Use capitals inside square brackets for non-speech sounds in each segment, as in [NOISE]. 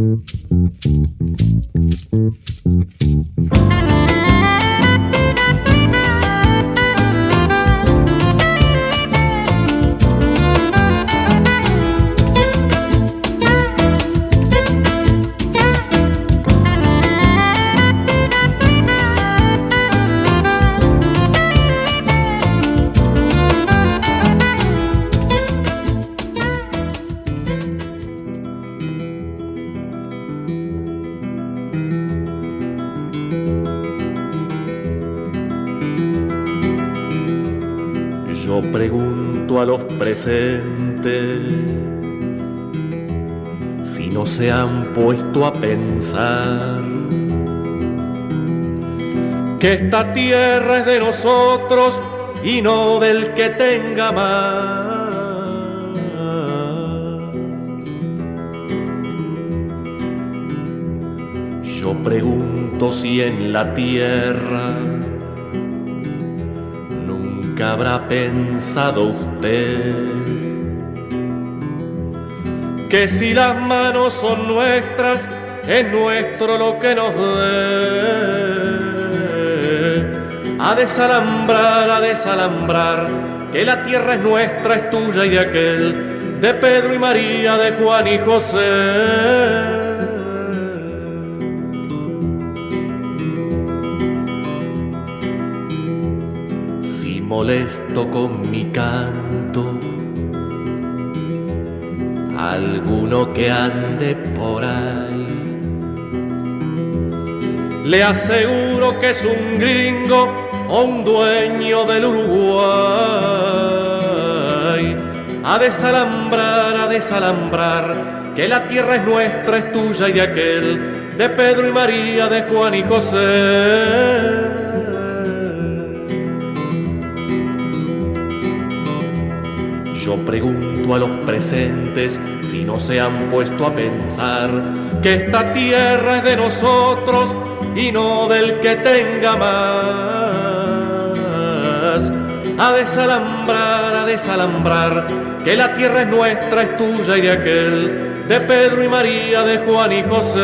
Mm-hmm. Esta tierra es de nosotros y no del que tenga más. Yo pregunto si en la tierra habrá pensado usted que si las manos son nuestras, es nuestro lo que nos dé. A desalambrar, a desalambrar, que la tierra es nuestra, es tuya y de aquel, de Pedro y María, de Juan y José. molesto con mi canto. Alguno que ande por ahí. Le aseguro que es un gringo o un dueño del Uruguay. A desalambrar, a desalambrar, que la tierra es nuestra, es tuya y de aquel, de Pedro y María, de Juan y José. Yo pregunto a los presentes si no se han puesto a pensar que esta tierra es de nosotros y no del que tenga más. A desalambrar, a desalambrar, que la tierra es nuestra, es tuya y de aquel, de Pedro y María, de Juan y José.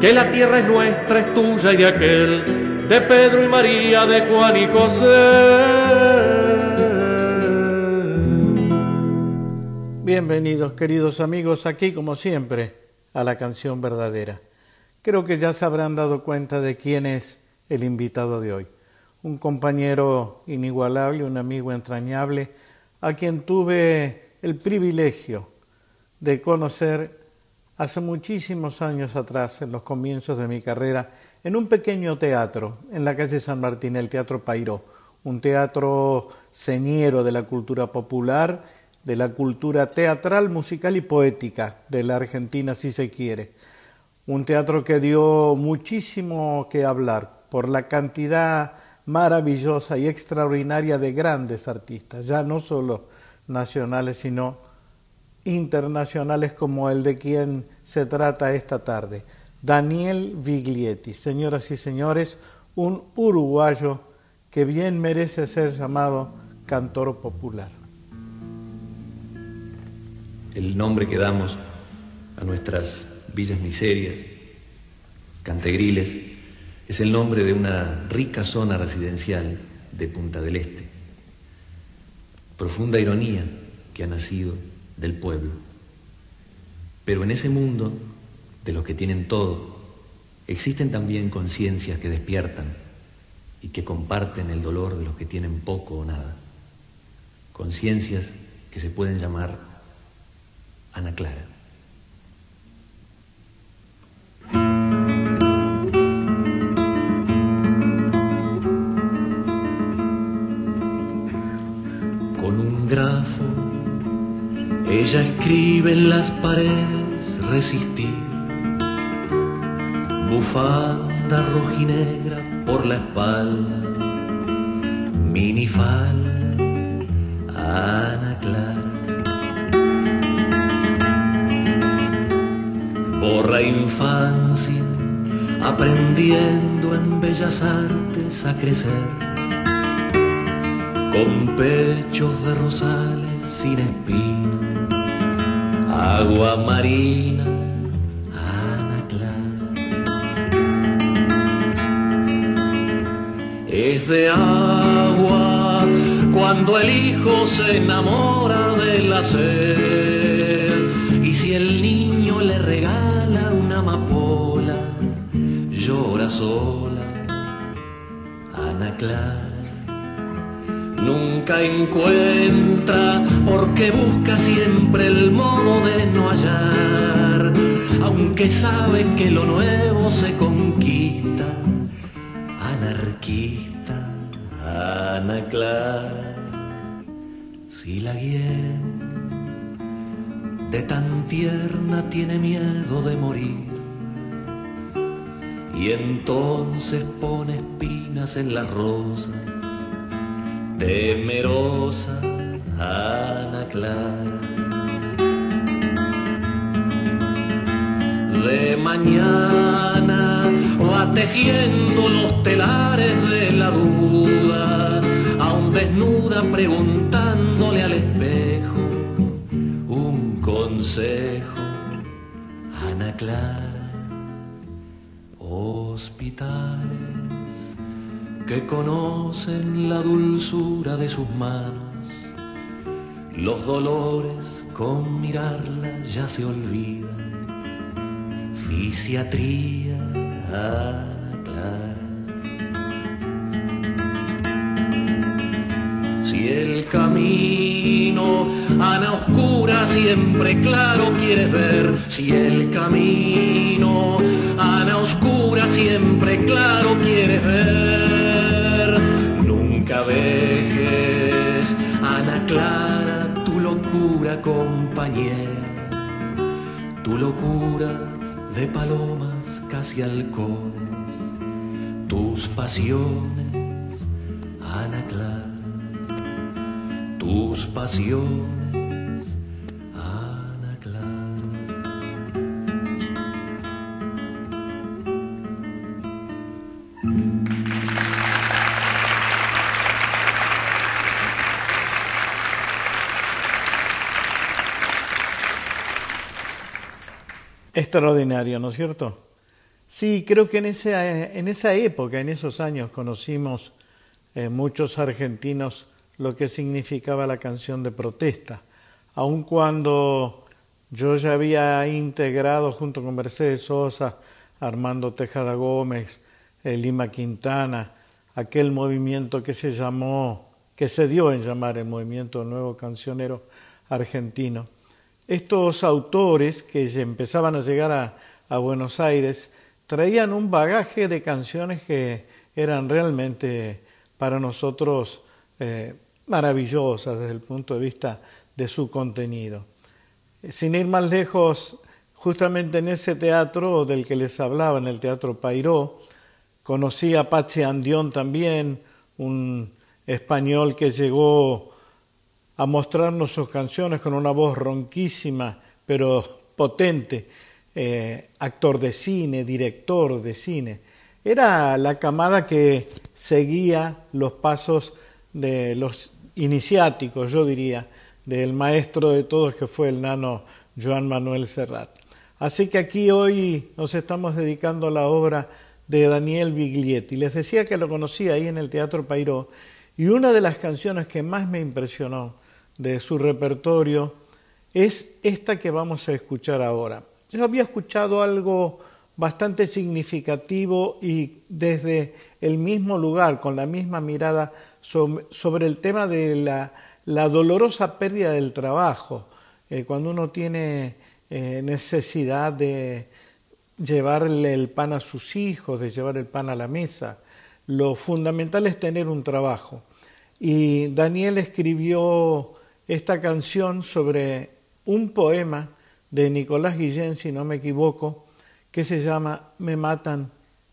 Que la tierra es nuestra, es tuya y de aquel, de Pedro y María, de Juan y José. Bienvenidos queridos amigos aquí como siempre a la canción verdadera. Creo que ya se habrán dado cuenta de quién es el invitado de hoy. Un compañero inigualable, un amigo entrañable, a quien tuve el privilegio de conocer hace muchísimos años atrás, en los comienzos de mi carrera, en un pequeño teatro en la calle San Martín, el Teatro Pairó, un teatro señero de la cultura popular de la cultura teatral, musical y poética de la Argentina, si se quiere. Un teatro que dio muchísimo que hablar por la cantidad maravillosa y extraordinaria de grandes artistas, ya no solo nacionales, sino internacionales como el de quien se trata esta tarde, Daniel Viglietti. Señoras y señores, un uruguayo que bien merece ser llamado cantor popular el nombre que damos a nuestras villas miserias, Cantegriles, es el nombre de una rica zona residencial de Punta del Este. Profunda ironía que ha nacido del pueblo. Pero en ese mundo de los que tienen todo, existen también conciencias que despiertan y que comparten el dolor de los que tienen poco o nada. Conciencias que se pueden llamar Ana Clara. Ella escribe en las paredes resistir. Bufanda rojinegra por la espalda, minifal, Ana Clara. la infancia, aprendiendo en bellas artes a crecer, con pechos de rosales sin espina, agua marina, Ana Clara. Es de agua cuando el hijo se enamora de la sed y si el niño le regala una amapola, llora sola, Ana Clara nunca encuentra porque busca siempre el modo de no hallar, aunque sabe que lo nuevo se conquista, anarquista, Ana Clara, si la quieren de tan tierna tiene miedo de morir. Y entonces pone espinas en las rosas temerosa Ana Clara. De mañana va tejiendo los telares de la duda, aún desnuda preguntándole al espejo un consejo. Ana Clara, hospitales que conocen la dulzura de sus manos. Los dolores con mirarla ya se olvidan. Fisiatría, Clara. Si el camino Ana Oscura siempre claro quieres ver, si el camino Ana Oscura siempre claro quieres ver dejes, Ana Clara, tu locura compañera, tu locura de palomas casi halcones, tus pasiones, Ana Clara, tus pasiones Extraordinario, ¿no es cierto? Sí, creo que en esa, en esa época, en esos años, conocimos eh, muchos argentinos lo que significaba la canción de protesta, aun cuando yo ya había integrado junto con Mercedes Sosa, Armando Tejada Gómez, eh, Lima Quintana, aquel movimiento que se llamó, que se dio en llamar el movimiento Nuevo Cancionero Argentino. Estos autores que empezaban a llegar a, Buenos Aires traían un bagaje de canciones que eran realmente para nosotros eh, maravillosas desde el punto de vista de su contenido. Sin ir más lejos, justamente en ese teatro del que les hablaba, en el Teatro Pairó, conocí a Pache Andión también, un español que llegó a mostrarnos sus canciones con una voz ronquísima, pero potente, eh, actor de cine, director de cine. Era la camada que seguía los pasos de los iniciáticos, yo diría, del maestro de todos que fue el nano Joan Manuel Serrat. Así que aquí hoy nos estamos dedicando a la obra de Daniel Biglietti. Les decía que lo conocí ahí en el Teatro Pairó y una de las canciones que más me impresionó de su repertorio es esta que vamos a escuchar ahora. Yo había escuchado algo bastante significativo y desde el mismo lugar, con la misma mirada sobre, el tema de la, dolorosa pérdida del trabajo, eh, cuando uno tiene eh, necesidad de llevarle el pan a sus hijos, de llevar el pan a la mesa. Lo fundamental es tener un trabajo. Y Daniel escribió esta canción sobre un poema de Nicolás Guillén, si no me equivoco, que se llama Me matan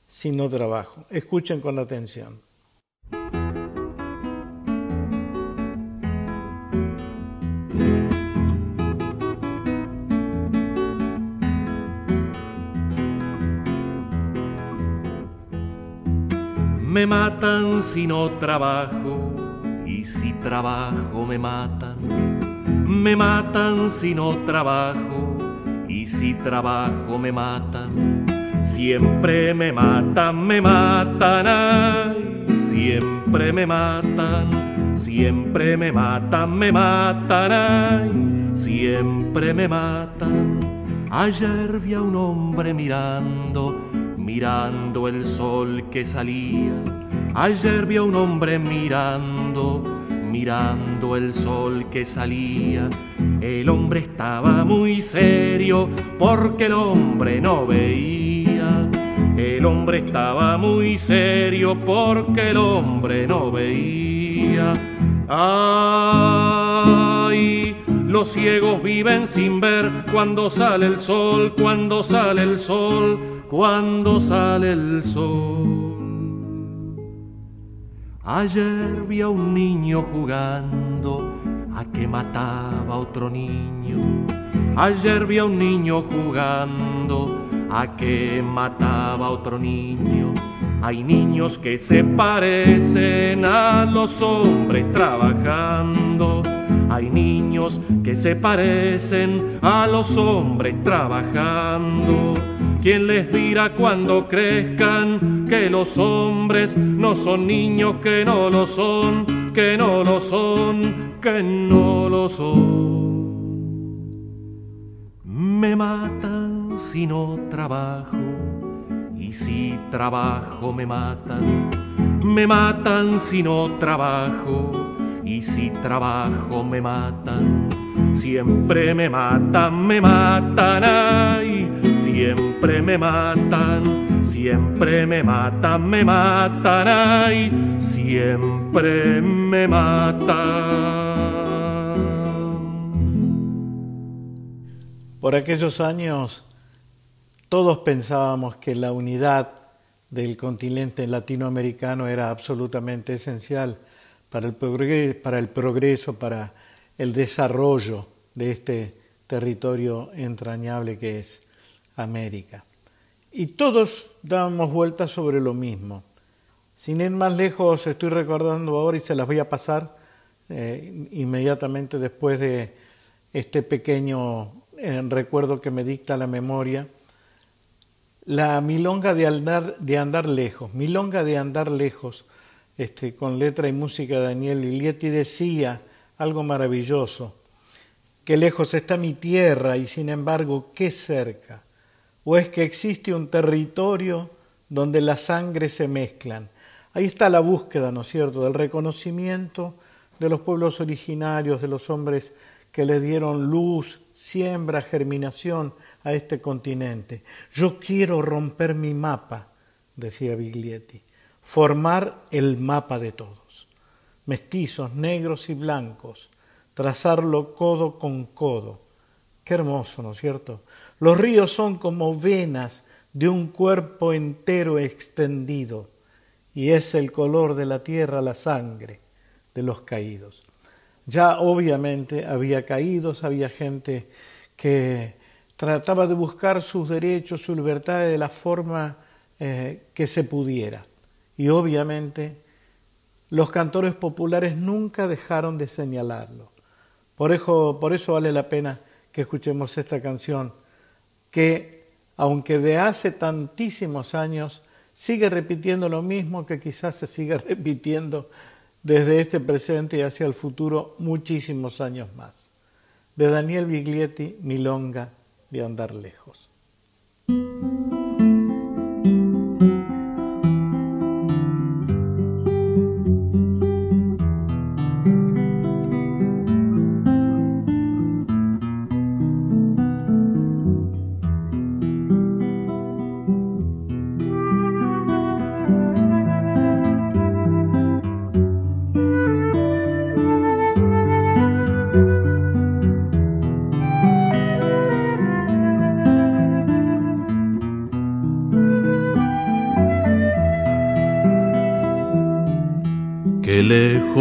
si no trabajo. Escuchen con atención. Me matan si no trabajo y si trabajo me matan Me matan si no trabajo y si trabajo me matan. Siempre me matan, me matan, ay, siempre me matan, siempre me matan, me matan, ay, siempre me matan. Ayer vi a un hombre mirando, mirando el sol que salía. Ayer vi a un hombre mirando, mirando el sol que salía. El hombre estaba muy serio porque el hombre no veía. El hombre estaba muy serio porque el hombre no veía. Ay, los ciegos viven sin ver cuando sale el sol, cuando sale el sol, cuando sale el sol. Ayer vi a un niño jugando a que mataba a otro niño. Ayer vi a un niño jugando a que mataba a otro niño. Hay niños que se parecen a los hombres trabajando. Hay niños que se parecen a los hombres trabajando. ¿Quién les dirá cuando crezcan que los hombres no son niños que no lo son, que no lo son, que no lo son? Me matan si no trabajo y si trabajo me matan. Me matan si no trabajo y si trabajo me matan. Siempre me matan, me matan, ay, siempre me matan, siempre me matan, me matan, ay, siempre me matan. Por aquellos años todos pensábamos que la unidad del continente latinoamericano era absolutamente esencial para el, progreso, para el desarrollo de este territorio entrañable que es América. Y todos dábamos vueltas sobre lo mismo. Sin ir más lejos, estoy recordando ahora y se las voy a pasar eh, inmediatamente después de este pequeño eh, recuerdo que me dicta la memoria. La milonga de andar, de andar lejos, milonga de andar lejos, este, con letra y música de Daniel Viglietti, decía algo maravilloso, que lejos está mi tierra y sin embargo qué cerca, o es que existe un territorio donde las sangres se mezclan. Ahí está la búsqueda, ¿no es cierto?, del reconocimiento de los pueblos originarios, de los hombres que le dieron luz, siembra, germinación a este continente. Yo quiero romper mi mapa, decía Biglietti, formar el mapa de todos, mestizos, negros y blancos, trazarlo codo con codo. Qué hermoso, ¿no es cierto? Los ríos son como venas de un cuerpo entero extendido, y es el color de la tierra la sangre de los caídos. Ya obviamente había caídos, había gente que trataba de buscar sus derechos, su libertad de la forma eh, que se pudiera. Y obviamente los cantores populares nunca dejaron de señalarlo. Por eso, por eso vale la pena que escuchemos esta canción, que aunque de hace tantísimos años, sigue repitiendo lo mismo que quizás se siga [LAUGHS] repitiendo desde este presente y hacia el futuro muchísimos años más. De Daniel Biglietti, Milonga de Andar Lejos.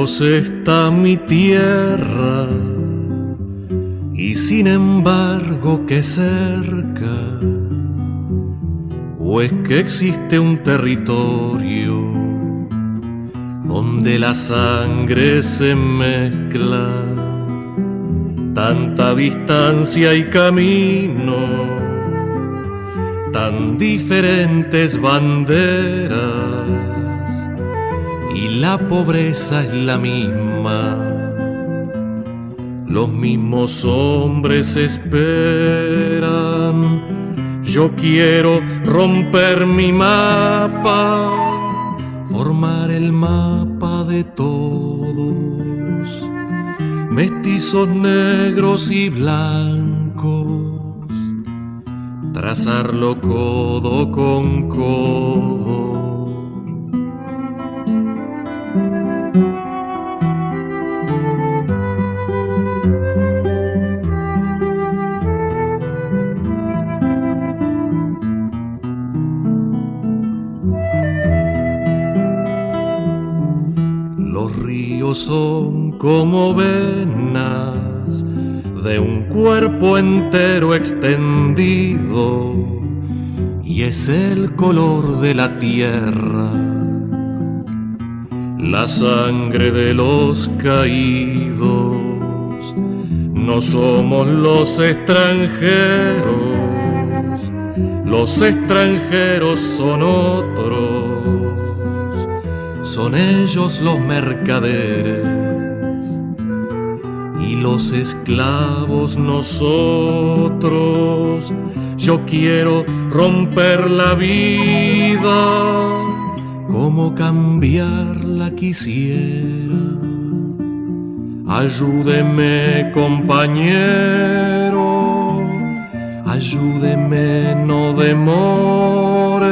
Lejos está mi tierra y sin embargo que cerca, o es que existe un territorio donde la sangre se mezcla. tanta distancia y camino, tan diferentes banderas, la pobreza es la misma. Los mismos hombres esperan. Yo quiero romper mi mapa, formar el mapa de todos mestizos negros y blancos, trazarlo codo con codo. Como venas de un cuerpo entero extendido y es el color de la tierra, la sangre de los caídos. No somos los extranjeros, los extranjeros son otros, son ellos los mercaderes los esclavos nosotros. Yo quiero romper la vida como cambiarla quisiera. Ayúdeme compañero, ayúdeme no demore,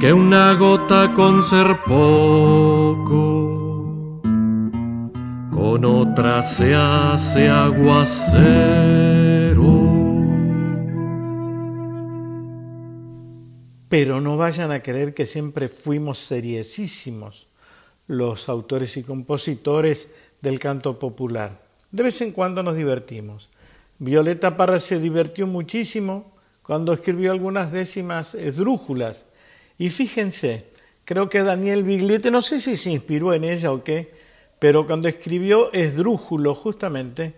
que una gota con ser poco con otra se hace aguacero. Pero no vayan a creer que siempre fuimos seriesísimos los autores y compositores del canto popular. De vez en cuando nos divertimos. Violeta Parra se divirtió muchísimo cuando escribió algunas décimas esdrújulas. Y fíjense, creo que Daniel Biglietti, no sé si se inspiró en ella o qué, pero cuando escribió Esdrújulo, justamente,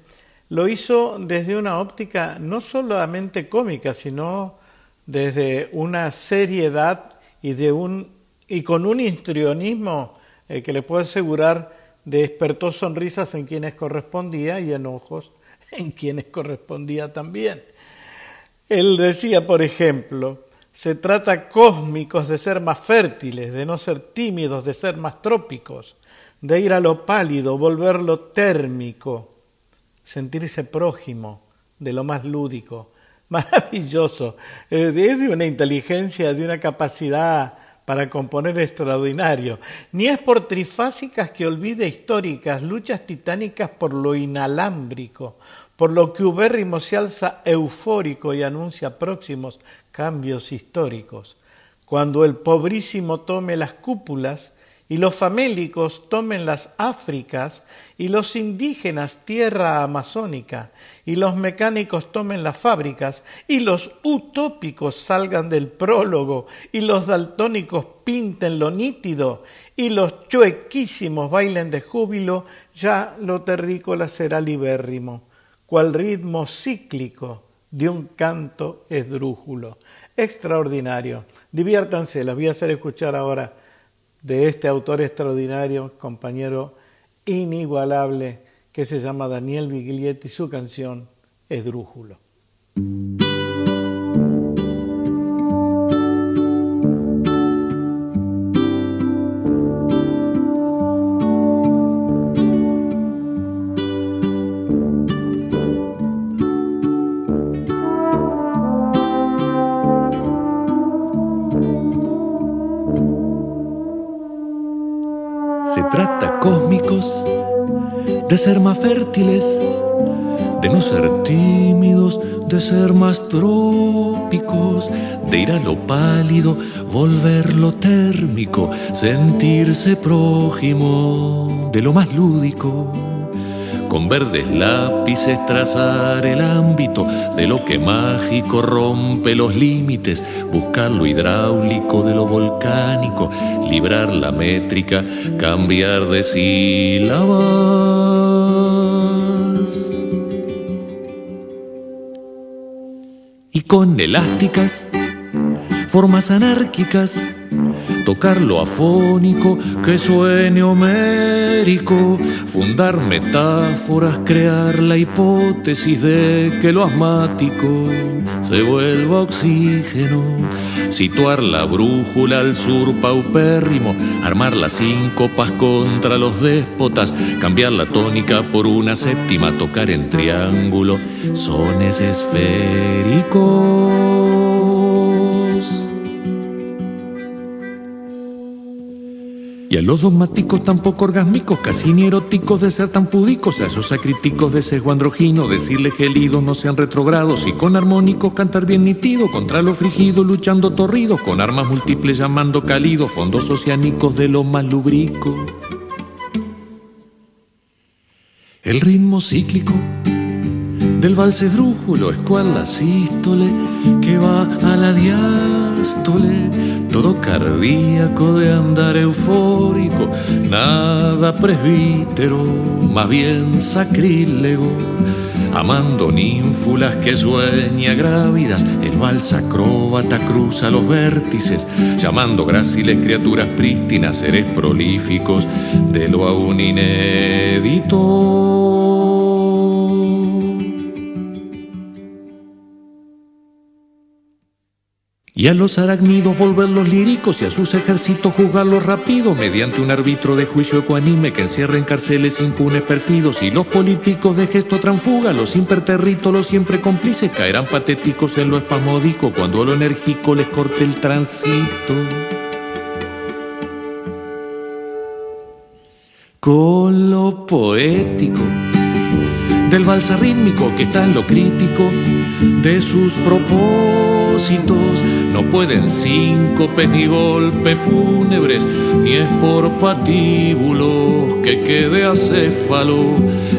lo hizo desde una óptica no solamente cómica, sino desde una seriedad y, de un, y con un histrionismo eh, que le puedo asegurar despertó sonrisas en quienes correspondía y enojos en quienes correspondía también. Él decía, por ejemplo, se trata cósmicos de ser más fértiles, de no ser tímidos, de ser más trópicos, de ir a lo pálido, volverlo térmico, sentirse prójimo de lo más lúdico, [LAUGHS] maravilloso, es de una inteligencia, de una capacidad para componer extraordinario. Ni es por trifásicas que olvide históricas, luchas titánicas por lo inalámbrico, por lo que ubérrimo se alza eufórico y anuncia próximos cambios históricos. Cuando el pobrísimo tome las cúpulas, y los famélicos tomen las Áfricas, y los indígenas tierra amazónica, y los mecánicos tomen las fábricas, y los utópicos salgan del prólogo, y los daltónicos pinten lo nítido, y los chuequísimos bailen de júbilo, ya lo terrícola será libérrimo, cual ritmo cíclico de un canto esdrújulo. Extraordinario. Diviértanse, las voy a hacer escuchar ahora de este autor extraordinario, compañero inigualable, que se llama Daniel Biglietti, su canción Esdrújulo. De ser más fértiles, de no ser tímidos, de ser más trópicos, de ir a lo pálido, volverlo térmico, sentirse prójimo de lo más lúdico con verdes lápices trazar el ámbito de lo que mágico rompe los límites, buscar lo hidráulico de lo volcánico, librar la métrica, cambiar de sílabas. Y con elásticas, formas anárquicas, tocar lo afónico que suene homérico, fundar metáforas, crear la hipótesis de que lo asmático se vuelva oxígeno, situar la brújula al sur paupérrimo, armar las síncopas contra los déspotas, cambiar la tónica por una séptima, tocar en triángulo, sones esféricos. Y a los dogmáticos tampoco orgásmicos, casi ni eróticos de ser tan púdicos, a esos acríticos de sesgo androgino, decirle gelido no sean retrogrados, y con armónicos cantar bien nitido, contra lo frigido luchando torrido, con armas múltiples llamando cálido, fondos oceánicos de lo más. El ritmo cíclico del valse drújulo es cual la sístole que va a la diástole, todo cardíaco de andar eufórico, nada presbítero, más bien sacrílego. Amando ninfulas que sueña grávidas, el vals acróbata cruza los vértices, llamando gráciles criaturas prístinas, seres prolíficos de lo aún inédito. Y a los arácnidos volverlos líricos y a sus ejércitos juzgarlos rápido mediante un árbitro de juicio ecuanime que encierra en cárceles impunes perfidos y los políticos de gesto transfuga, los imperterritos, los siempre cómplices caerán patéticos en lo espasmódico cuando lo enérgico les corte el tránsito. Con lo poético del balsa rítmico que está en lo crítico de sus propósitos. No pueden síncopes ni golpes fúnebres, ni es por patíbulos que quede acéfalo,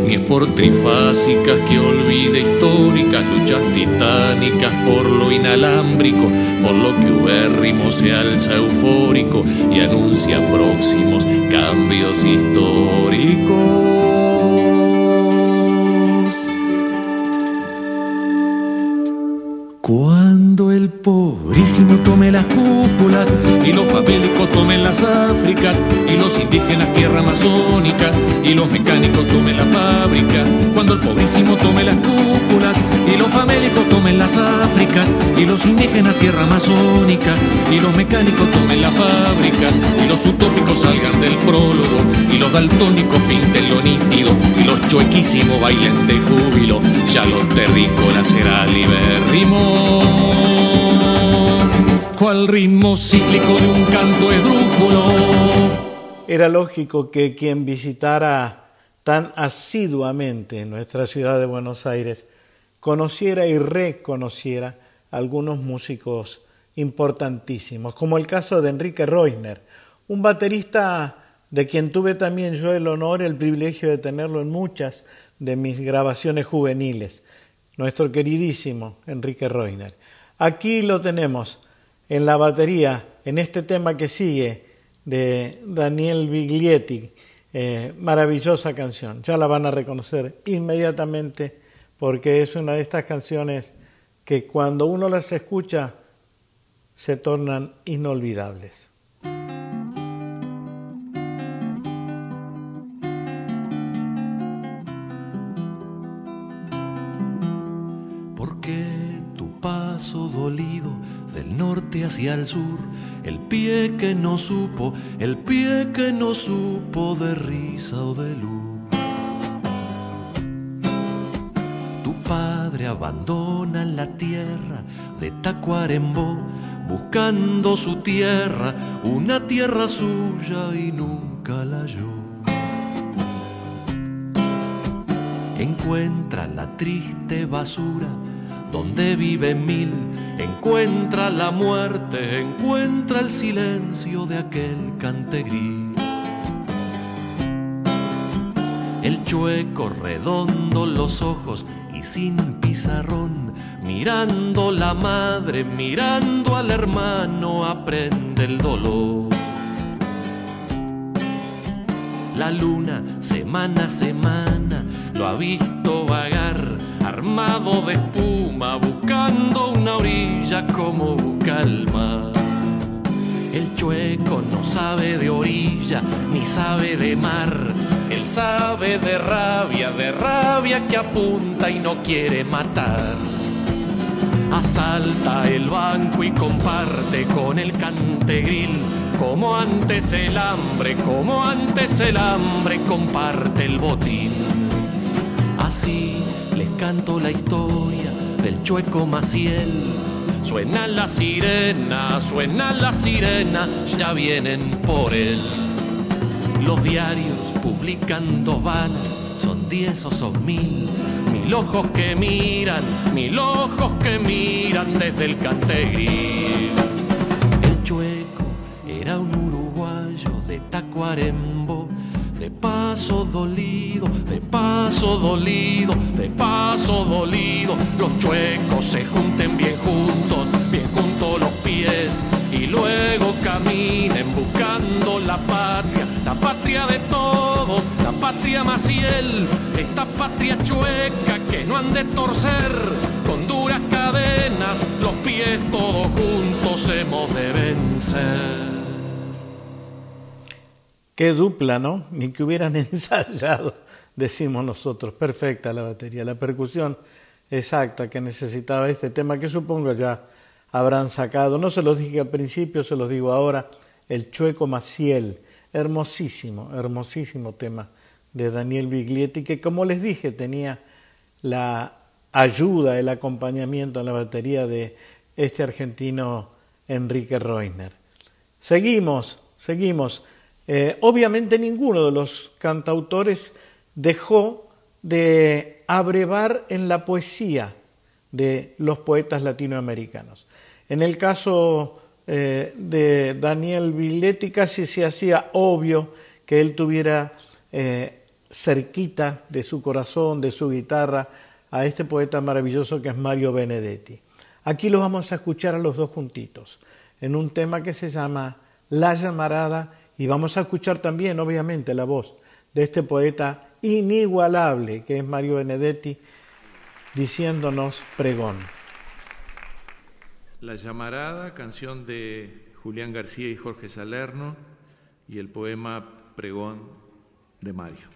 ni es por trifásicas que olvide históricas luchas titánicas por lo inalámbrico, por lo que ubérrimo se alza eufórico y anuncia próximos cambios históricos. Cuando el pobrísimo tome las cúpulas y los famélicos tomen las Áfricas y los indígenas tierra amazónica y los mecánicos tomen la fábrica. Cuando el pobrísimo tome las cúpulas y los famélicos tomen las Áfricas y los indígenas tierra amazónica y los mecánicos tomen la fábrica y los utópicos salgan del prólogo y los daltónicos pinten lo nítido y los chuequísimos bailen de júbilo. Ya los terrícolas será libérrimo cual ritmo cíclico de un canto esdrújulo. Era lógico que quien visitara tan asiduamente nuestra ciudad de Buenos Aires conociera y reconociera algunos músicos importantísimos, como el caso de Enrique Reusner, un baterista de quien tuve también yo el honor y el privilegio de tenerlo en muchas de mis grabaciones juveniles nuestro queridísimo Enrique Reiner. Aquí lo tenemos en la batería, en este tema que sigue de Daniel Biglietti, eh, maravillosa canción. Ya la van a reconocer inmediatamente porque es una de estas canciones que cuando uno las escucha se tornan inolvidables. dolido del norte hacia el sur, el pie que no supo, el pie que no supo de risa o de luz. Padre abandona la tierra de Tacuarembó, buscando su tierra, una tierra suya y nunca la halló. Encuentra la triste basura donde vive mil, encuentra la muerte, encuentra el silencio de aquel cantegrí. El chueco redondo los ojos sin pizarrón, mirando la madre, mirando al hermano, aprende el dolor. La luna, semana a semana, lo ha visto vagar armado de espuma, buscando una orilla como calma. El chueco no sabe de orilla ni sabe de mar. Él sabe de rabia, de rabia que apunta y no quiere matar. Asalta el banco y comparte con el cantegril. Como antes el hambre, como antes el hambre comparte el botín. Así les canto la historia del chueco Maciel Suena la sirena, suena la sirena, ya vienen por él. Los diarios publican dos vanas, son diez o son mil. Mil ojos que miran, mil ojos que miran desde el cantegril. El chueco era un uruguayo de Tacuarembo de paso dolido, de paso dolido, de paso dolido, los chuecos se junten bien juntos, bien juntos los pies y luego caminen buscando la patria, la patria de todos, la patria Maciel, esta patria chueca que no han de torcer con duras cadenas, los pies todos juntos hemos de vencer. Qué dupla, ¿no? Ni que hubieran [LAUGHS] ensayado, decimos nosotros. Perfecta la batería, la percusión exacta que necesitaba este tema, que supongo ya habrán sacado. No se los dije al principio, se los digo ahora. El Chueco Maciel, hermosísimo, hermosísimo tema de Daniel Biglietti, que como les dije tenía la ayuda, el acompañamiento en la batería de este argentino Enrique Reuner. Seguimos, seguimos. Eh, obviamente ninguno de los cantautores dejó de abrevar en la poesía de los poetas latinoamericanos. En el caso eh, de Daniel Villetti casi se hacía obvio que él tuviera eh, cerquita de su corazón, de su guitarra, a este poeta maravilloso que es Mario Benedetti. Aquí lo vamos a escuchar a los dos juntitos, en un tema que se llama La llamarada y vamos a escuchar también, obviamente, la voz de este poeta inigualable que es Mario Benedetti, diciéndonos pregón. La llamarada, canción de Julián García y Jorge Salerno, y el poema Pregón de Mario.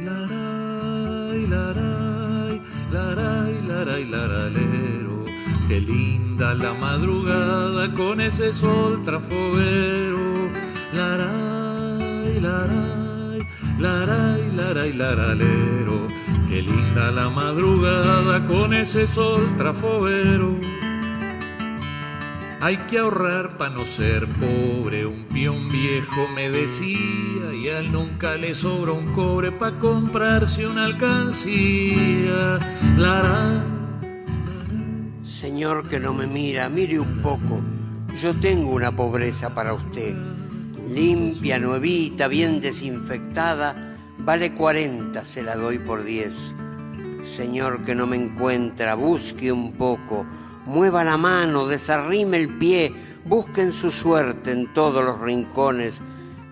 laray, laray, laray, laralero. Qué linda la madrugada con ese sol trafoguero. Laray, laray, laray, laray, laralero. Qué linda la madrugada con ese sol trafoguero. Hay que ahorrar para no ser pobre, un peón viejo me decía, y a él nunca le sobra un cobre para comprarse una alcancía. Señor que no me mira, mire un poco, yo tengo una pobreza para usted. Limpia, nuevita, bien desinfectada, vale 40, se la doy por 10. Señor que no me encuentra, busque un poco mueva la mano, desarrime el pie, busquen su suerte en todos los rincones,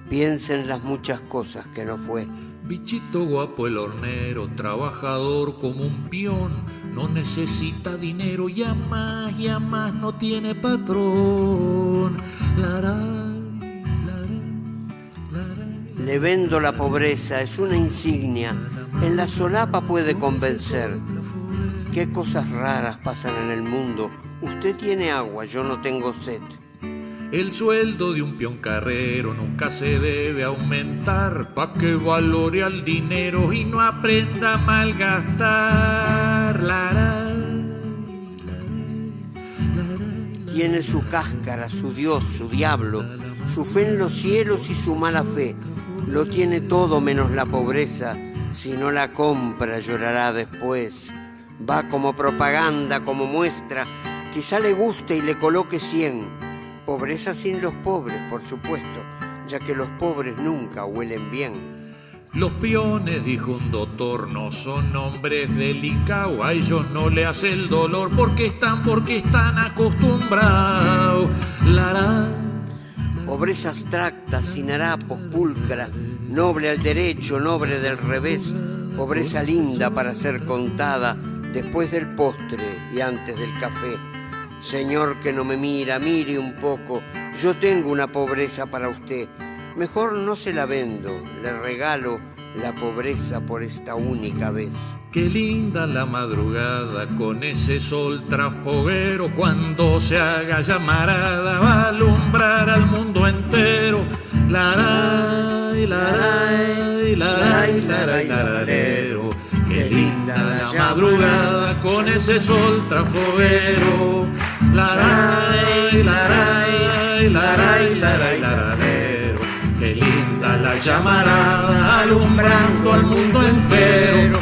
piensen las muchas cosas que no fue. Bichito guapo el hornero, trabajador como un peón, no necesita dinero, más, ya más no tiene patrón. Le vendo la pobreza, es una insignia, en la solapa puede convencer Qué cosas raras pasan en el mundo. Usted tiene agua, yo no tengo sed. El sueldo de un peón carrero nunca se debe aumentar pa' que valore al dinero y no aprenda a malgastar. Tiene su cáscara, su Dios, su diablo, su fe en los cielos y su mala fe. Lo tiene todo menos la pobreza. Si no la compra llorará después va como propaganda, como muestra, quizá le guste y le coloque 100. Pobreza sin los pobres, por supuesto, ya que los pobres nunca huelen bien. Los peones, dijo un doctor, no son hombres delicados, a ellos no le hace el dolor porque están, porque están acostumbrados. Pobreza abstracta, sin harapos, pulcra, noble al derecho, noble del revés, pobreza linda para ser contada después del postre y antes del café. Señor que no me mira, mire un poco, yo tengo una pobreza para usted. Mejor no se la vendo, le regalo la pobreza por esta única vez. Qué linda la madrugada con ese sol trafoguero cuando se haga llamarada va a alumbrar al mundo entero. La la la la la la Qué linda la madrugada con ese sol trafoguero. La la la la la la Qué linda la llamarada alumbrando al mundo entero.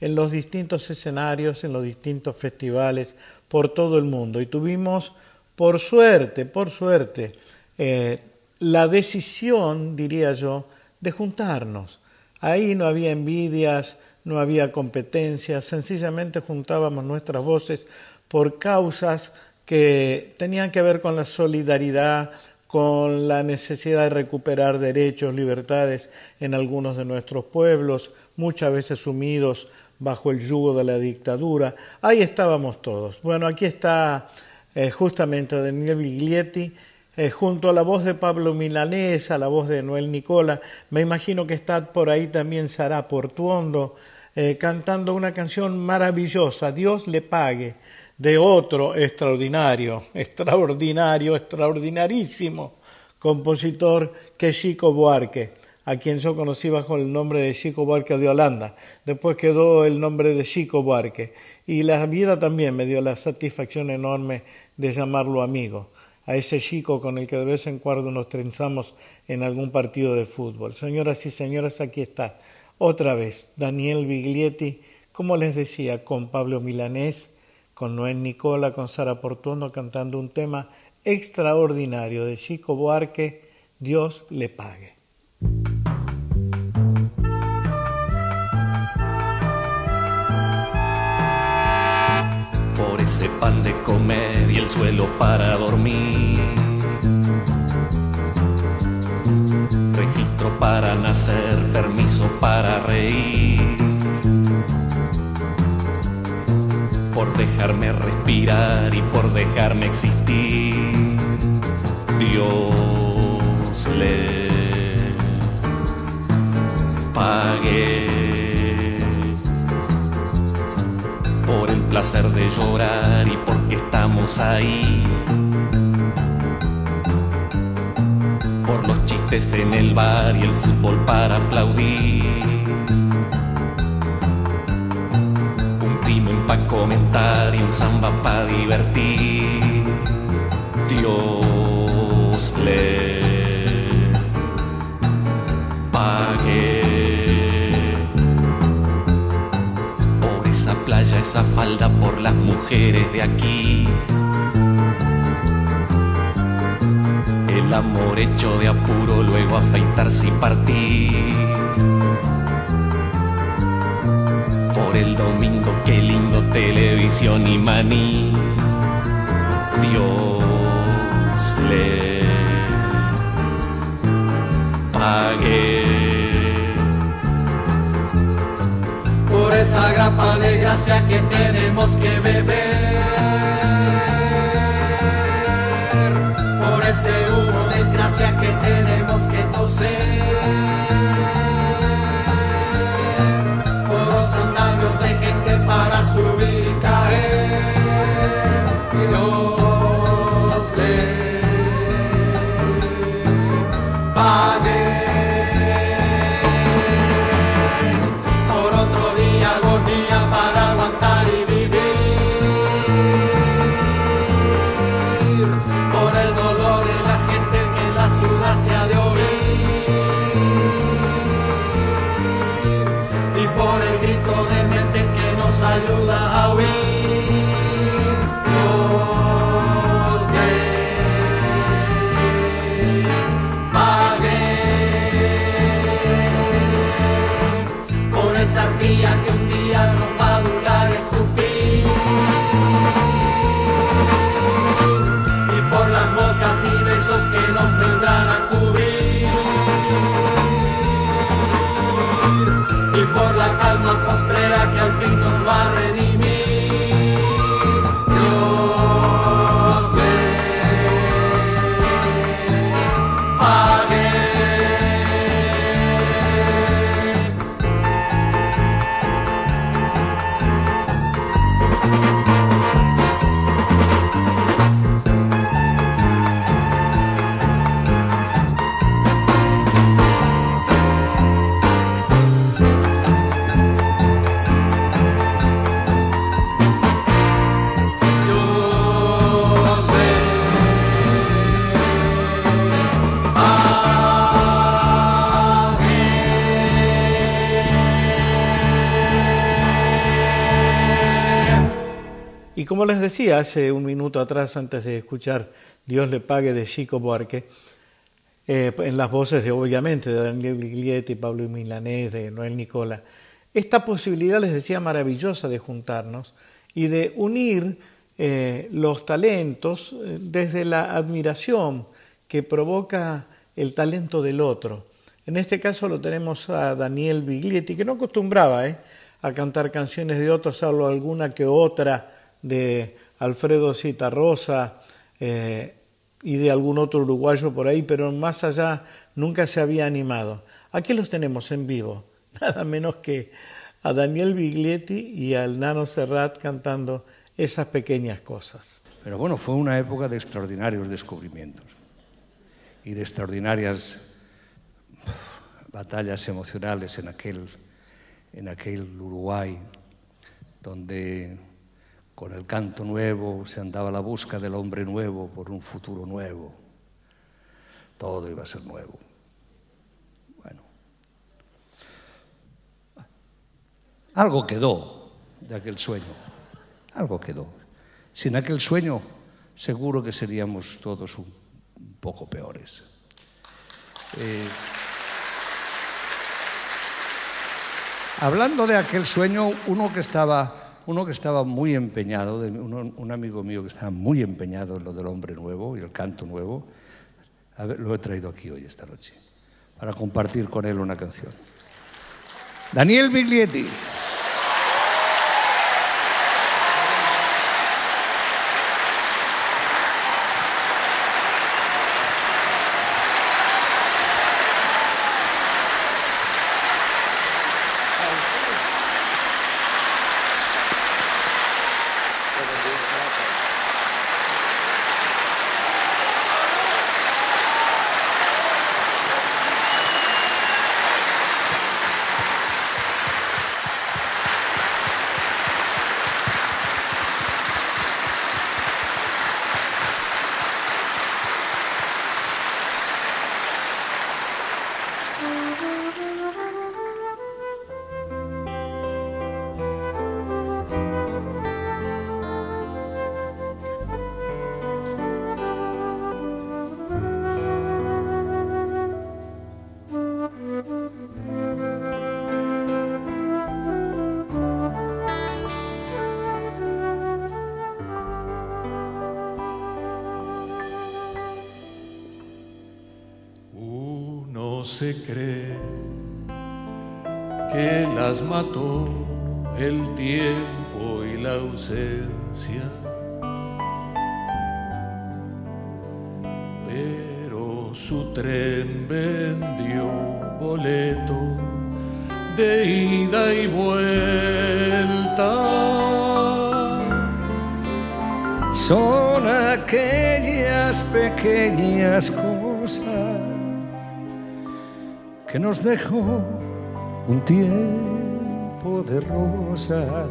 en los distintos escenarios, en los distintos festivales por todo el mundo. Y tuvimos, por suerte, por suerte, eh, la decisión, diría yo, de juntarnos. Ahí no había envidias, no había competencias, sencillamente juntábamos nuestras voces por causas que tenían que ver con la solidaridad, con la necesidad de recuperar derechos, libertades en algunos de nuestros pueblos, muchas veces sumidos bajo el yugo de la dictadura. Ahí estábamos todos. Bueno, aquí está eh, justamente Daniel Biglietti, eh, junto a la voz de Pablo Milanés, a la voz de Noel Nicola. Me imagino que está por ahí también Sara Portuondo, eh, cantando una canción maravillosa, Dios le pague de otro extraordinario, extraordinario, extraordinarísimo compositor que Chico Buarque, a quien yo conocí bajo el nombre de Chico Buarque de Holanda. Después quedó el nombre de Chico Buarque. Y la vida también me dio la satisfacción enorme de llamarlo amigo, a ese chico con el que de vez en cuando nos trenzamos en algún partido de fútbol. Señoras y señores, aquí está otra vez Daniel Biglietti, como les decía, con Pablo Milanés, con Noel Nicola, con Sara Portuondo cantando un tema extraordinario de Chico Buarque, Dios le pague. Comer y el suelo para dormir. Registro para nacer, permiso para reír por dejarme respirar y por dejarme existir. Dios le pague por el placer de llorar y porque estamos ahí. Por los chistes en el bar y el fútbol para aplaudir pa' comentar y un samba pa' divertir. Dios le pague playa, esa falda, por las mujeres de aquí. El amor hecho de apuro, luego afeitarse y partir el domingo, qué lindo televisión y maní. Dios le pague. Esa grapa de gracia que tenemos que beber. Por ese humo de desgracia que tenemos que toser. para subir y caer. Ayuda como les decía hace un minuto atrás, antes de escuchar Dios le pague de Chico Buarque, eh, en las voces de obviamente de Daniel Biglietti, Pablo Milanés, de Noel Nicola, esta posibilidad les decía maravillosa de juntarnos y de unir eh, los talentos eh, desde la admiración que provoca el talento del otro. En este caso lo tenemos a Daniel Biglietti, que no acostumbraba a cantar canciones de otros, salvo alguna que otra de Alfredo Citarrosa eh, y de algún otro uruguayo por ahí, pero más allá nunca se había animado. Aquí los tenemos en vivo, [LAUGHS] nada menos que a Daniel Biglietti y al Nano Serrat cantando esas pequeñas cosas. Pero bueno, fue una época de extraordinarios descubrimientos y de extraordinarias batallas emocionales en aquel, en aquel Uruguay, donde con el canto nuevo se andaba la busca del hombre nuevo por un futuro nuevo. Todo iba a ser nuevo. Bueno, algo quedó de aquel sueño, algo quedó. Sin aquel sueño, seguro que seríamos todos un un poco peores. Eh, hablando de aquel sueño, uno que estaba, uno que estaba muy empeñado, un amigo mío que estaba muy empeñado en lo del hombre nuevo y el canto nuevo, lo he traído aquí hoy esta noche para compartir con él una canción. Daniel Biglietti. La ausencia. Pero su tren vendió boleto de ida y vuelta. Son aquellas pequeñas cosas que nos dejó un tiempo de rosas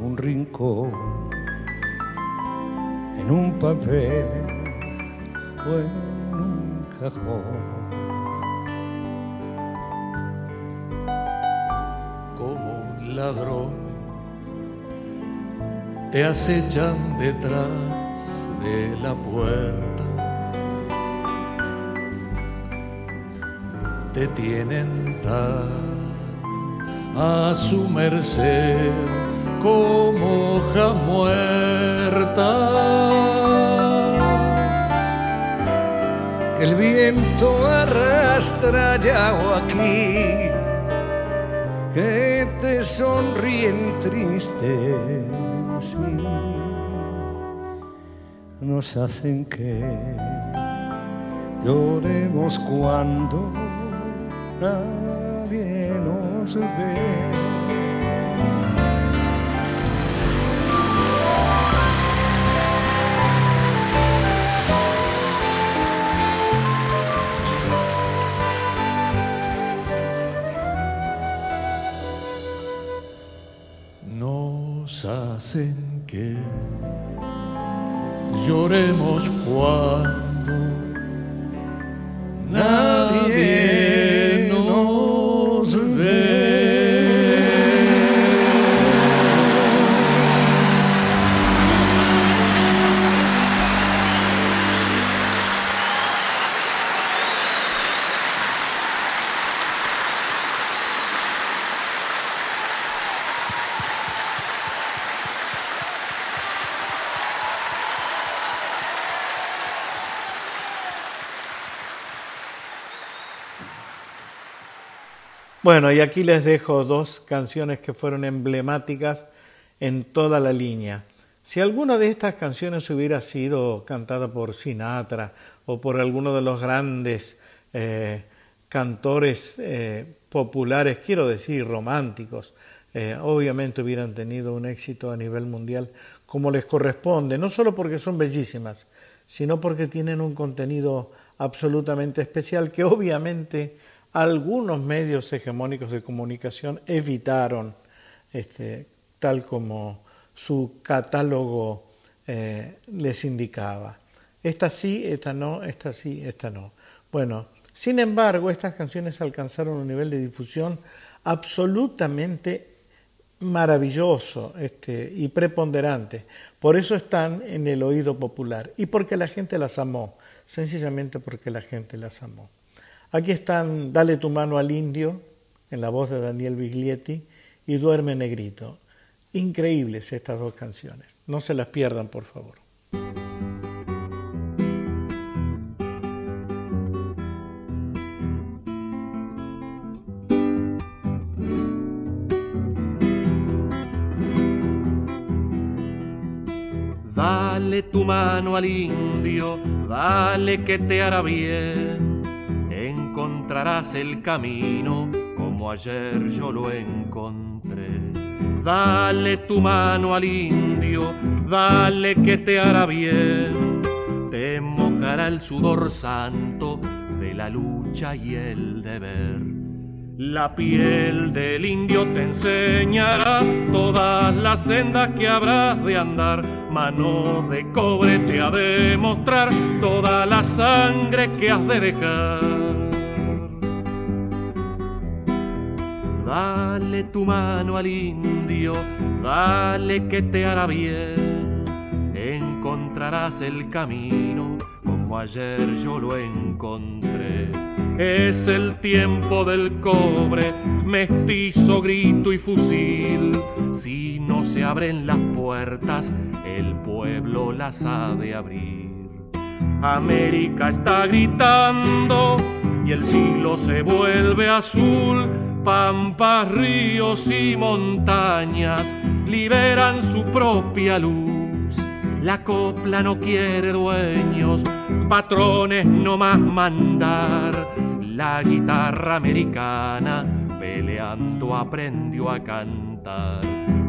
un rincón, en un papel o en un cajón. como ladrón, te acechan detrás de la puerta, te tienen tan a su merced como hojas muertas. El viento arrastra ya aquí que te sonríen tristes nos hacen que lloremos cuando nadie nos ve. Que lloremos cuando nadie Bueno, y aquí les dejo dos canciones que fueron emblemáticas en toda la línea. Si alguna de estas canciones hubiera sido cantada por Sinatra o por alguno de los grandes eh, cantores eh, populares, quiero decir románticos, eh, obviamente hubieran tenido un éxito a nivel mundial como les corresponde, no solo porque son bellísimas, sino porque tienen un contenido absolutamente especial que obviamente algunos medios hegemónicos de comunicación evitaron, este, tal como su catálogo eh, les indicaba. Esta sí, esta no, esta sí, esta no. Bueno, sin embargo, estas canciones alcanzaron un nivel de difusión absolutamente maravilloso este, y preponderante. Por eso están en el oído popular y porque la gente las amó, sencillamente porque la gente las amó. Aquí están Dale tu mano al indio, en la voz de Daniel Biglietti, y Duerme Negrito. Increíbles estas dos canciones. No se las pierdan, por favor. Dale tu mano al indio, dale que te hará bien el camino como ayer yo lo encontré. Dale tu mano al indio, dale que te hará bien, te mojará el sudor santo de la lucha y el deber. La piel del indio te enseñará todas las sendas que habrás de andar. Mano de cobre te ha de mostrar toda la sangre que has de dejar. Dale tu mano al indio, dale que te hará bien. Encontrarás el camino como ayer yo lo encontré. Es el tiempo del cobre, mestizo, grito y fusil. Si no se abren las puertas, el pueblo las ha de abrir. América está gritando y el siglo se vuelve azul pampas, ríos y montañas liberan su propia luz. La copla no quiere dueños, patrones no más mandar. La guitarra americana peleando aprendió a cantar.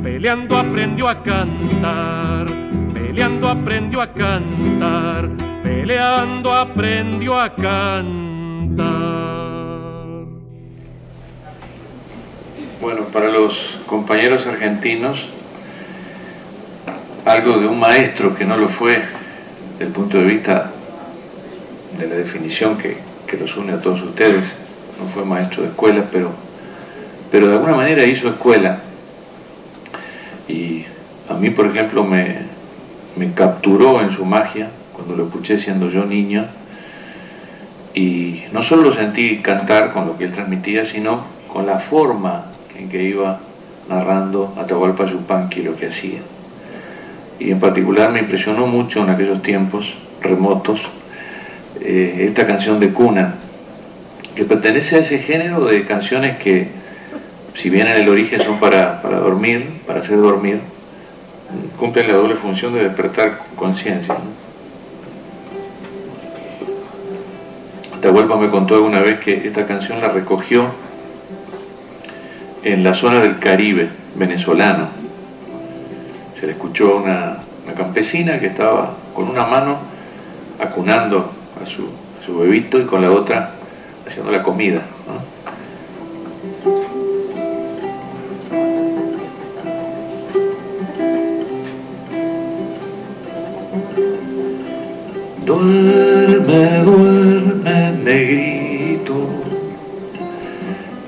Peleando aprendió a cantar. Peleando aprendió a cantar. Peleando aprendió a cantar. Bueno, para los compañeros argentinos, algo de un maestro que no lo fue desde el punto de vista de la definición que, que los une a todos ustedes, no fue maestro de escuela, pero, pero de alguna manera hizo escuela. A mí, por ejemplo, me, me capturó en su magia cuando lo escuché siendo yo niño. Y no solo lo sentí cantar con lo que él transmitía, sino con la forma en que iba narrando Atahualpa Yupanqui lo que hacía. Y en particular me impresionó mucho en aquellos tiempos remotos eh, esta canción de cuna, que pertenece a ese género de canciones que, si bien en el origen son para, para dormir, para hacer dormir, cumplen la doble función de despertar conciencia. Atahualpa me contó alguna vez que esta canción la recogió en la zona del Caribe venezolano. Se le escuchó una, una campesina que estaba con una mano acunando a su, a su, bebito y con la otra haciendo la comida.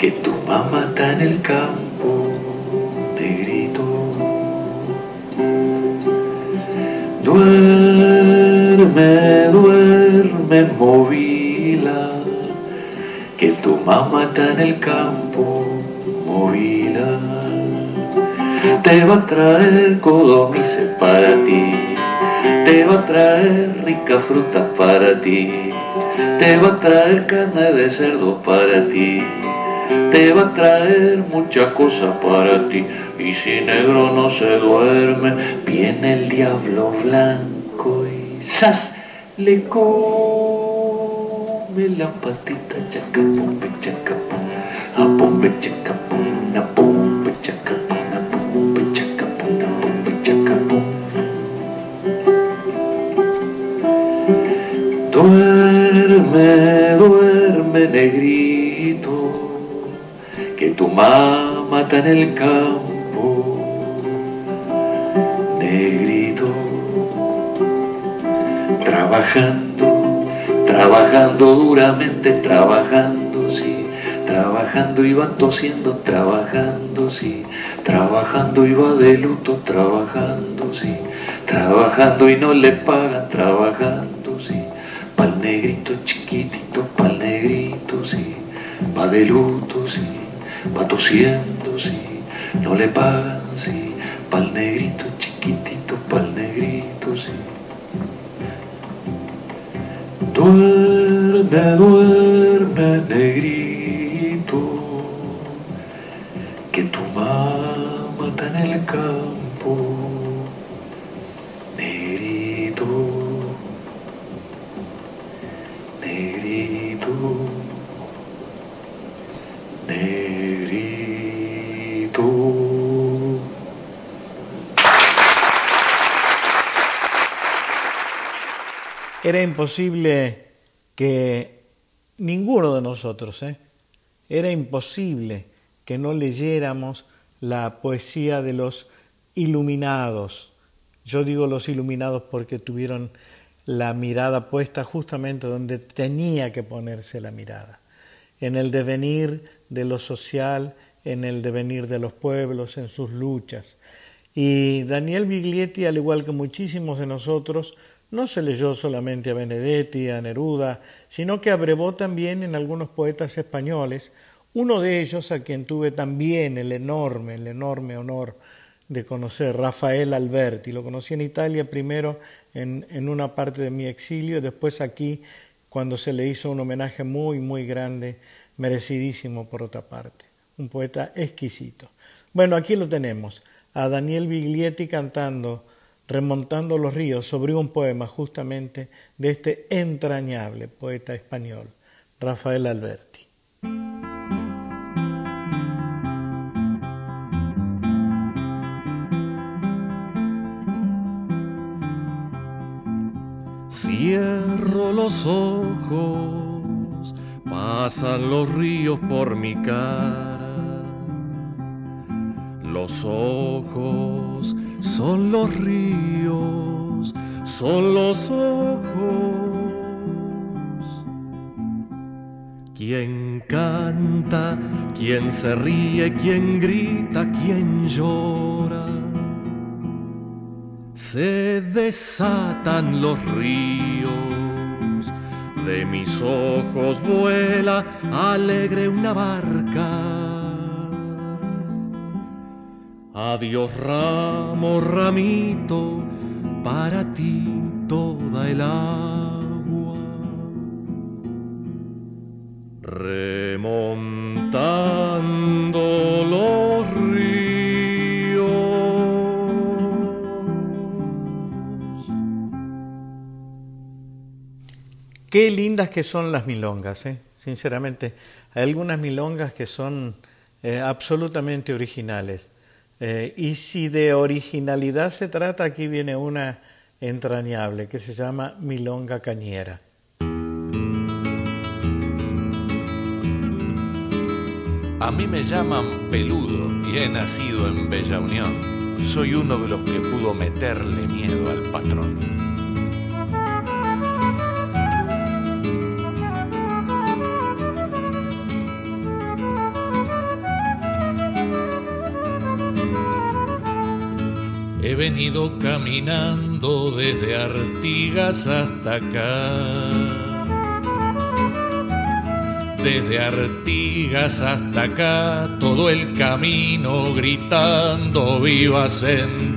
Que tu mamá está en el campo, negrito. Duerme, duerme, movila, que tu mamá está en el campo, movila. Te va a traer codomices para ti te va a traer rica fruta para ti, te va a traer carne de cerdo para ti, te va a traer muchas cosas para ti. Y si negro no se duerme, viene el diablo blanco y ¡zas! le come la patita chacapumbe chacapum, a pombe tu mamá está en el campo, negrito, trabajando, trabajando duramente, trabajando, sí, trabajando y va tosiendo, trabajando, sí, trabajando y va de luto, trabajando, sí, trabajando y no le pagan, trabajando, sí pa'l negrito chiquitito, pa'l negrito, sí, va de luto, sí, va tosiendo, sí, no le pagan, sí, pa'l negrito chiquitito, pa'l negrito, sí. Duerme, duerme, negrito, que tu mamá está en el campo, Era imposible que ninguno de nosotros, ¿eh? era imposible que no leyéramos la poesía de los iluminados. Yo digo los iluminados porque tuvieron la mirada puesta justamente donde tenía que ponerse la mirada, en el devenir de lo social, en el devenir de los pueblos, en sus luchas. Y Daniel Biglietti, al igual que muchísimos de nosotros, no se leyó solamente a Benedetti, a Neruda, sino que abrevó también en algunos poetas españoles, uno de ellos a quien tuve también el enorme, el enorme honor de conocer, Rafael Alberti. Lo conocí en Italia primero en, en, una parte de mi exilio, después aquí cuando se le hizo un homenaje muy, muy grande, merecidísimo por otra parte. Un poeta exquisito. Bueno, aquí lo tenemos, a Daniel Biglietti cantando Remontando los ríos sobre un poema justamente de este entrañable poeta español, Rafael Alberti. Cierro los ojos, pasan los ríos por mi cara. Los ojos son los ríos, son los ojos. Quien canta, quien se ríe, quien grita, quien llora se desatan los ríos. De mis ojos vuela alegre una barca. Adiós ramo, ramito, para ti toda el agua. Remontando los ríos. Qué lindas que son las milongas, ¿eh? sinceramente. Hay algunas milongas que son eh, absolutamente originales. Eh, y si de originalidad se trata, aquí viene una entrañable que se llama Milonga Cañera. A mí me llaman peludo y he nacido en Bella Unión. Soy uno de los que pudo meterle miedo al patrón. Venido caminando desde Artigas hasta acá. Desde Artigas hasta acá, todo el camino gritando viva con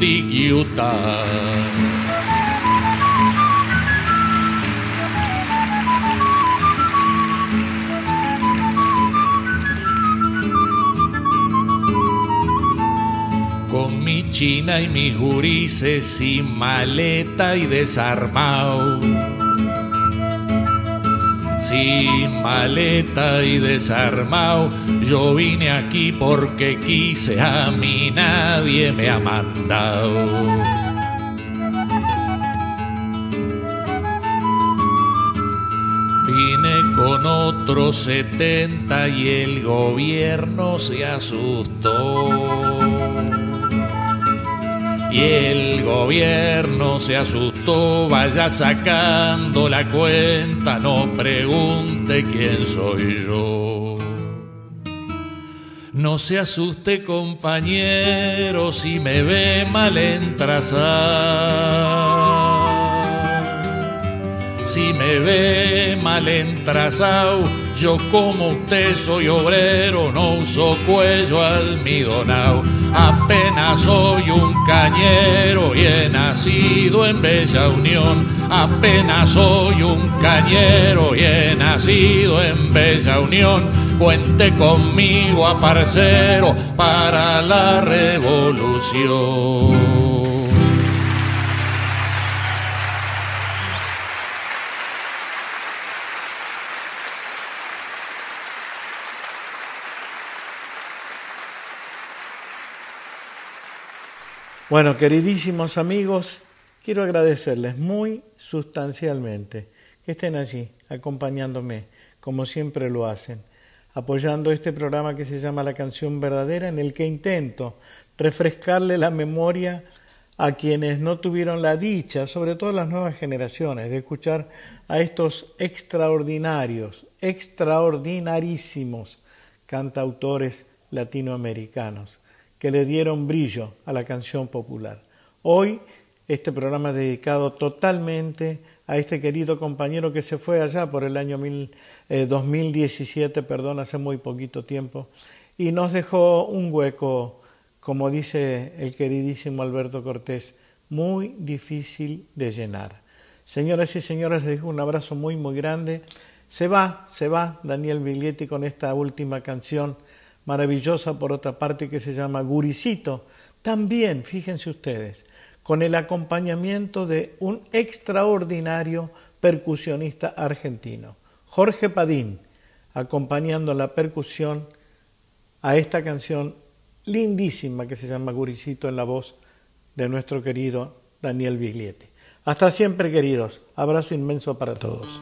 china y mis gurises sin maleta y desarmado. Sin maleta y desarmado, yo vine aquí porque quise, a mí nadie me ha mandado. Vine con otros 70 y el gobierno se asustó. Y el gobierno se asustó, vaya sacando la cuenta, no pregunte quién soy yo. No se asuste compañero si me ve mal entrazado. Si me ve mal entrazado, yo como usted soy obrero, no uso cuello almidonado. Apenas soy un cañero y he nacido en Bella Unión. Apenas soy un cañero y he nacido en Bella Unión. Cuente conmigo, aparcero, para la revolución. Bueno, queridísimos amigos, quiero agradecerles muy sustancialmente que estén allí acompañándome, como siempre lo hacen, apoyando este programa que se llama La canción verdadera, en el que intento refrescarle la memoria a quienes no tuvieron la dicha, sobre todo las nuevas generaciones, de escuchar a estos extraordinarios, extraordinarísimos cantautores latinoamericanos que le dieron brillo a la canción popular. Hoy este programa es dedicado totalmente a este querido compañero que se fue allá por el año 2017, eh, perdón, hace muy poquito tiempo, y nos dejó un hueco, como dice el queridísimo Alberto Cortés, muy difícil de llenar. Señoras y señores, les dejo un abrazo muy, muy grande. Se va, se va Daniel Biglietti con esta última canción maravillosa por otra parte que se llama Guricito, también, fíjense ustedes, con el acompañamiento de un extraordinario percusionista argentino, Jorge Padín, acompañando la percusión a esta canción lindísima que se llama Guricito en la voz de nuestro querido Daniel Biglietti. Hasta siempre, queridos. Abrazo inmenso para todos.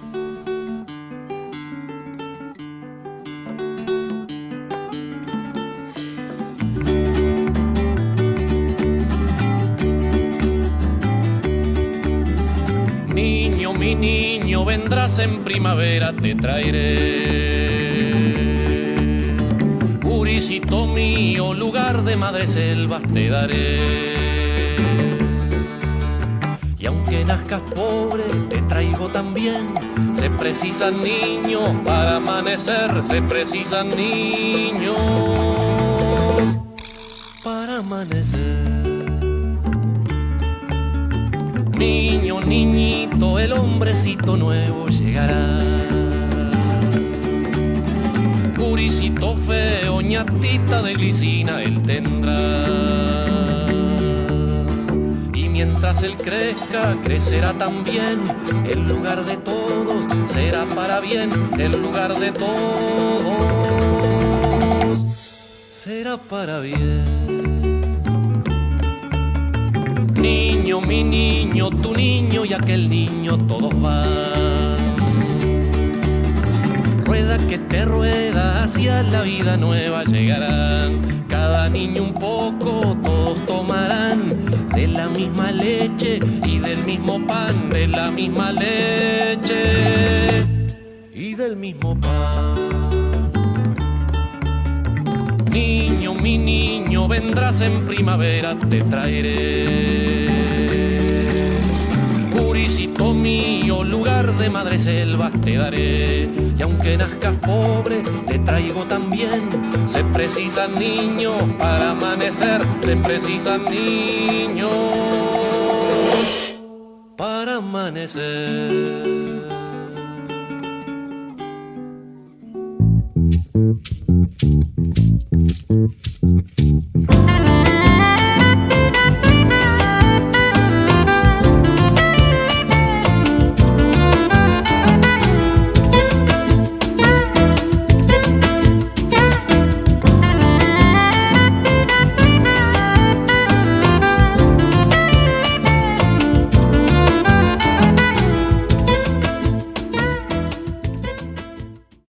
En primavera te traeré. Puricito mío, lugar de madre selvas te daré. aunque nazcas pobre, te traigo también. Se precisan niños para amanecer, se precisan niños para amanecer. Niño, niñito, el hombrecito nuevo llegará. Puricito feo, ñatita de glicina, él tendrá mientras él crezca, crecerá también. El lugar de todos será para bien, el lugar de todos será para bien. Niño, mi niño, tu niño y aquel niño, todos van. Rueda que te rueda hacia la vida nueva llegarán. Cada niño un poco, todos tomarán de la misma leche y del mismo pan, de la misma leche y del mismo pan. Niño, mi niño, vendrás en primavera, te traeré. Puricito mío, lugar de madre selva te daré. Y aunque nazcas pobre, te traigo también. Se precisan niños para amanecer, se precisan niños para amanecer.